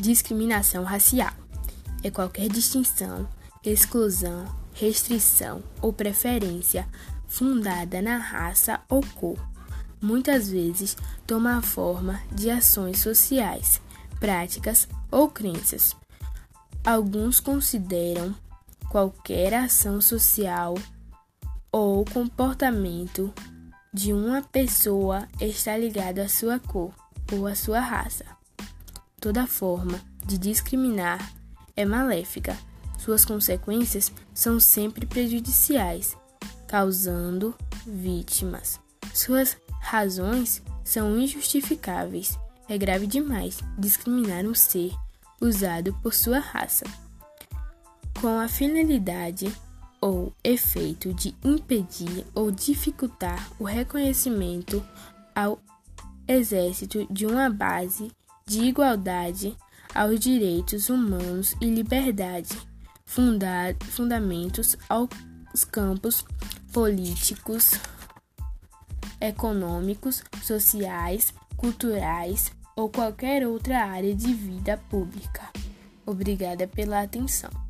Discriminação racial é qualquer distinção, exclusão, restrição ou preferência fundada na raça ou cor. Muitas vezes toma a forma de ações sociais, práticas ou crenças. Alguns consideram qualquer ação social ou comportamento de uma pessoa está ligado à sua cor ou à sua raça. Toda forma de discriminar é maléfica. Suas consequências são sempre prejudiciais, causando vítimas. Suas razões são injustificáveis. É grave demais discriminar um ser usado por sua raça. Com a finalidade ou efeito de impedir ou dificultar o reconhecimento ao exército de uma base de igualdade aos direitos humanos e liberdade, fundamentos aos campos políticos, econômicos, sociais, culturais ou qualquer outra área de vida pública. Obrigada pela atenção.